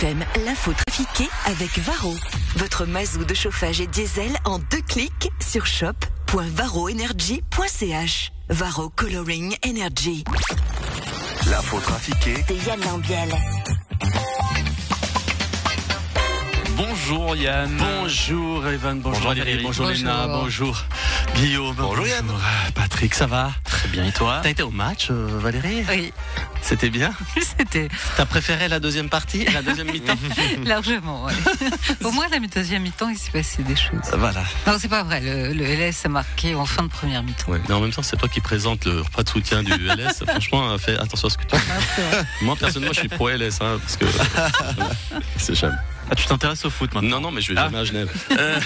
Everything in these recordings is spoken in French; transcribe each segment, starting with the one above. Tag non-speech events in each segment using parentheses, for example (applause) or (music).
FM, l'info trafiquée avec Varro. Votre mazou de chauffage et diesel en deux clics sur shop.varroenergy.ch. Varro Coloring Energy. L'info trafiquée De Yann Lambiel. Bonjour Yann. Bonjour Evan, bonjour, Bonjour Valérie, bonjour, bonjour. Léna, bonjour Guillaume, Bonjour, Yann. Patrick, ça va? Très bien et toi T'as été au match euh, Valérie Oui, C'était bien (laughs) c'était T'as préféré la deuxième partie, la deuxième (laughs) mi-temps largement. ouais. (laughs) Au moins, la deuxième mi-temps, il s'est passé des choses. Voilà. Non, c'est pas vrai. Le, le LS a marqué en fin de première mi-temps. Ouais. Mais en même temps, c'est toi qui présente le repas de soutien du LS. Franchement, euh, fais attention à ce que tu Ah. Moi, personnellement, je suis pro LS, hein, parce que c'est jamais. Ah, tu t'intéresses au foot maintenant Non, non, mais je vais Ah. jamais à Genève. Euh,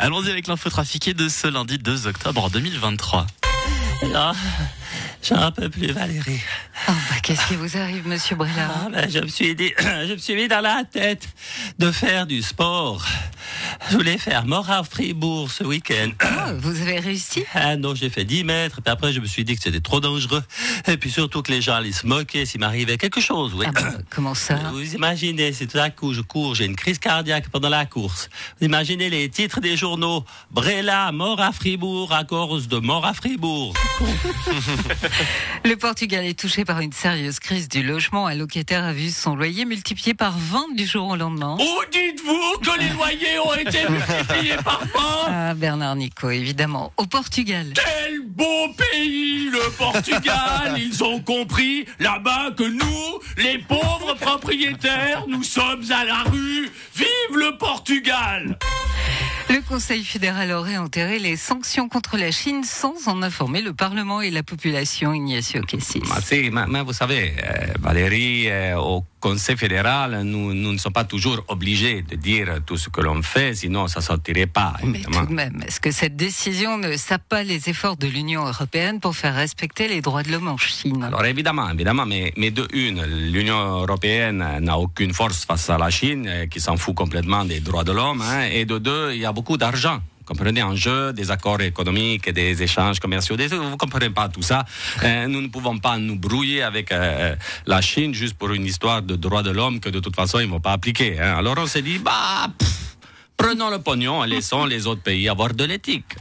Allons-y avec l'info trafiquée de ce lundi 2 octobre 2023. Non, j'en peux plus, Valérie. Oh, bah, Qu'est-ce qui vous arrive, monsieur Brella Ah, ben, je me suis dit, (clears throat) je me suis mis dans la tête de faire du sport. Je voulais faire Morat-Fribourg ce week-end. Ah, Vous avez réussi? (clears throat) Ah non, j'ai fait 10 mètres, puis après je me suis dit que c'était trop dangereux. Et puis surtout que les gens allaient se moquer s'il m'arrivait quelque chose, oui. Ah, bah, (clears throat) Comment ça? Vous imaginez, si tout à coup je cours, j'ai une crise cardiaque pendant la course. Vous imaginez les titres des journaux. Brella, mort à Fribourg à cause de mort à Fribourg. (laughs) (laughs) Le Portugal est touché par une sérieuse crise du logement. Un locataire a vu son loyer multiplié par 20 du jour au lendemain. Où dites-vous que les loyers ont été (laughs) multipliés par 20 Ah, Bernard Nico, évidemment. Au Portugal. Quel beau pays, le Portugal (laughs) Ils ont compris là-bas que nous, les pauvres propriétaires, nous sommes à la rue. Vive le Portugal Le Conseil fédéral aurait enterré les sanctions contre la Chine sans en informer le Parlement et la population, Ignacio Cassis. Ah, si, mais, mais vous savez, euh, Valérie, euh, au Conseil fédéral, nous, nous ne sommes pas toujours obligés de dire tout ce que l'on fait, sinon ça ne sortirait pas, Mais tout de même, est-ce que cette décision ne sape pas les efforts de l'Union européenne pour faire respecter les droits de l'homme en Chine? Alors évidemment, évidemment, mais, mais de une, l'Union européenne n'a aucune force face à la Chine, euh, qui s'en fout complètement des droits de l'homme, hein, et de deux, il y a beaucoup d'argent. Comprenez en jeu des accords économiques des échanges commerciaux. Vous comprenez pas tout ça. Euh, nous ne pouvons pas nous brouiller avec euh, la Chine juste pour une histoire de droits de l'homme que de toute façon ils vont pas appliquer. hein. Alors on s'est dit bah prenons le pognon et laissons les autres pays avoir de l'éthique.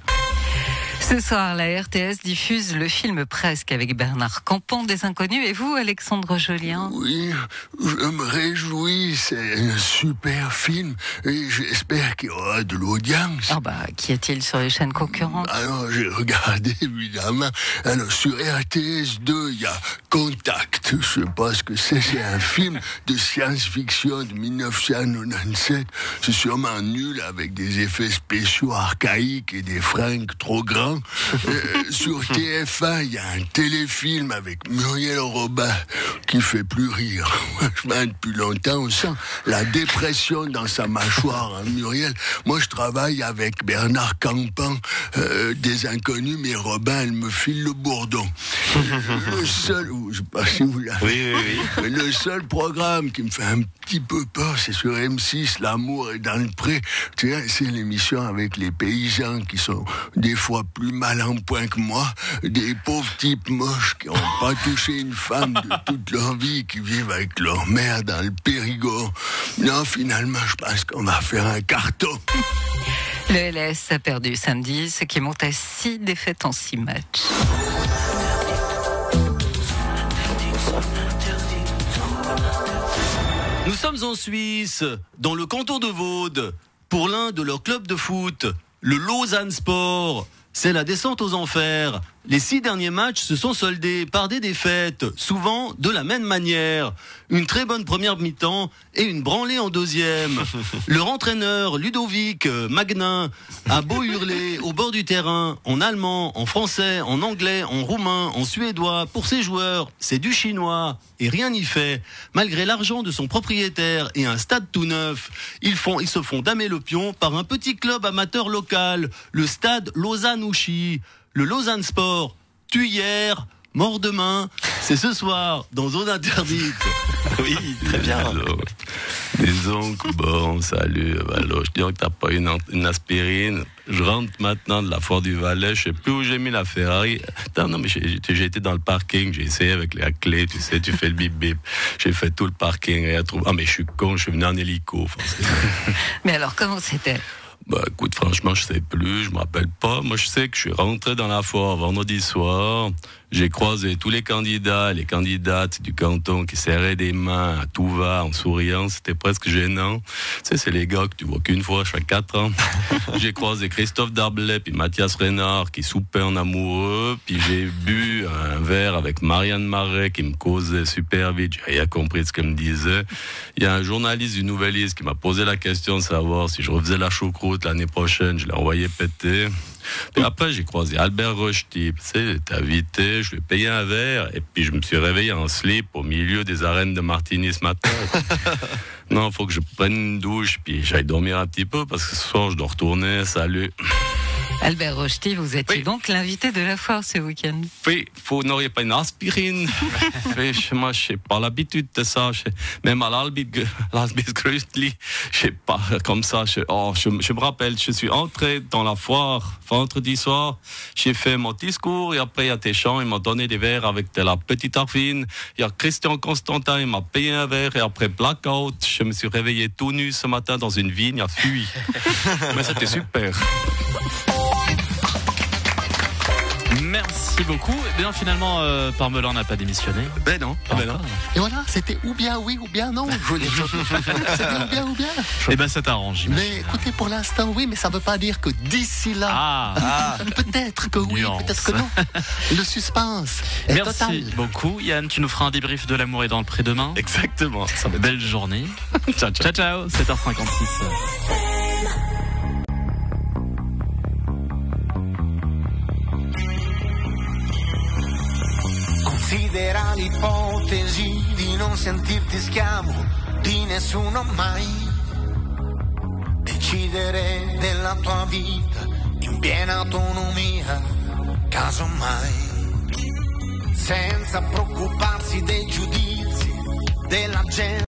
Ce soir, la RTS diffuse le film Presque avec Bernard Campan des Inconnus et vous, Alexandre Jolien. Oui, je me réjouis, c'est un super film et j'espère qu'il y aura de l'audience. Ah bah, qu'y a-t-il sur les chaînes concurrentes? Alors j'ai regardé évidemment. Alors sur RTS 2, il y a Contact. Je sais pas ce que c'est. C'est un film de science-fiction de 1997. C'est sûrement nul avec des effets spéciaux archaïques et des fringues trop grands. Euh, sur TF1, il y a un téléfilm avec Muriel Robin qui fait plus rire. (laughs) Franchement, depuis longtemps, on sent la dépression dans sa mâchoire, hein, Muriel. Moi, je travaille avec Bernard Campan, euh, des inconnus, mais Robin, elle me file le bourdon. le seul, je sais pas si vous l'avez. Oui, oui, oui. (laughs) Le seul programme qui me fait un petit peu peur, c'est sur M6, L'amour est dans le pré. Tu sais, c'est l'émission avec les paysans qui sont des fois plus mal en point que moi, des pauvres types moches qui n'ont pas touché une femme de toute leur vie, qui vivent avec leur mère dans le Périgord. Non, finalement, je pense qu'on va faire un carton. Le LS a perdu samedi, ce qui monte à 6 défaites en 6 matchs. Nous sommes en Suisse, dans le canton de Vaud, pour l'un de leurs clubs de foot, le Lausanne Sport. C'est la descente aux enfers. Les six derniers matchs se sont soldés par des défaites, souvent de la même manière. Une très bonne première mi-temps et une branlée en deuxième. (laughs) Leur entraîneur, Ludovic Magnin, a beau hurler au bord du terrain, en allemand, en français, en anglais, en roumain, en suédois, pour ses joueurs, c'est du chinois. Et rien n'y fait. Malgré l'argent de son propriétaire et un stade tout neuf, ils, font, ils se font damer le pion par un petit club amateur local, le stade Lausanne-Ouchy. Le Lausanne Sport, tu hier, mort demain, c'est ce soir, dans zone interdite. (laughs) Oui, très bien. Disons que bon, salut, Valo, je dis que t'as pas une, une aspirine. Je rentre maintenant de la foire du Valais, je sais plus où j'ai mis la Ferrari. Attends, non, mais j'ai j'ai été dans le parking, j'ai essayé avec la clé, tu sais, tu fais le bip bip. J'ai fait tout le parking et à trouver. Ah, mais je suis con, je suis venu en hélico. Enfin, (laughs) Mais alors, comment c'était? Bah écoute, franchement, je sais plus, je me rappelle pas. Moi, je sais que je suis rentré dans la foire vendredi soir. J'ai croisé tous les candidats, les candidates du canton qui serraient des mains à tout va, en souriant. C'était presque gênant. Tu sais, c'est les gars que tu vois qu'une fois chaque quatre ans. (laughs) j'ai croisé Christophe Darblay puis Mathias Reynard qui soupaient en amoureux. Puis j'ai bu un verre avec Marianne Marais qui me causait super vite. J'ai rien compris de ce qu'elle me disait. Il y a un journaliste du Nouvelliste qui m'a posé la question de savoir si je refaisais la choucroute l'année prochaine. Je l'ai envoyé péter. Puis après, j'ai croisé Albert Rochety. Tu sais, invité, je lui ai payé un verre. Et puis, je me suis réveillé en slip au milieu des arènes de Martigny ce matin. (laughs) non, faut que je prenne une douche, puis j'aille dormir un petit peu, parce que ce soir, je dois retourner. Salut. Albert Rochety, vous étiez Oui. donc l'invité de la foire ce week-end. Oui, vous n'auriez pas une aspirine. (laughs) oui, je- moi, je n'ai pas l'habitude de ça. Je- même à l'Albisgröstli, je sais pas, comme ça. Je, oh, je, je me rappelle, je suis entré dans la foire vendredi soir. J'ai fait mon discours et après, il y a des gens, ils m'ont donné des verres avec de la petite arvine. Il y a Christian Constantin, il m'a payé un verre et après blackout, je me suis réveillé tout nu ce matin dans une vigne à Fuy. (laughs) Mais c'était super. Merci beaucoup. Eh bien, finalement, euh, Parmelin n'a pas démissionné. Ben non. Pas encore. Et voilà, c'était ou bien oui ou bien non. Je voulais dire. (laughs) C'était ou bien ou bien. Eh ben, ça t'arrange. Mais écoutez, pour l'instant, oui, mais ça ne veut pas dire que d'ici là, Ah, (laughs) peut-être que oui, peut-être que non. (laughs) Le suspense est merci total. beaucoup. Yann, tu nous feras un débrief de l'amour et dans le pré demain. Exactement. Ça Belle journée. Ciao, ciao. Ciao, ciao. 7h56. Considera l'ipotesi di non sentirti schiavo di nessuno mai. Decidere della tua vita in piena autonomia, casomai. Senza preoccuparsi dei giudizi della gente.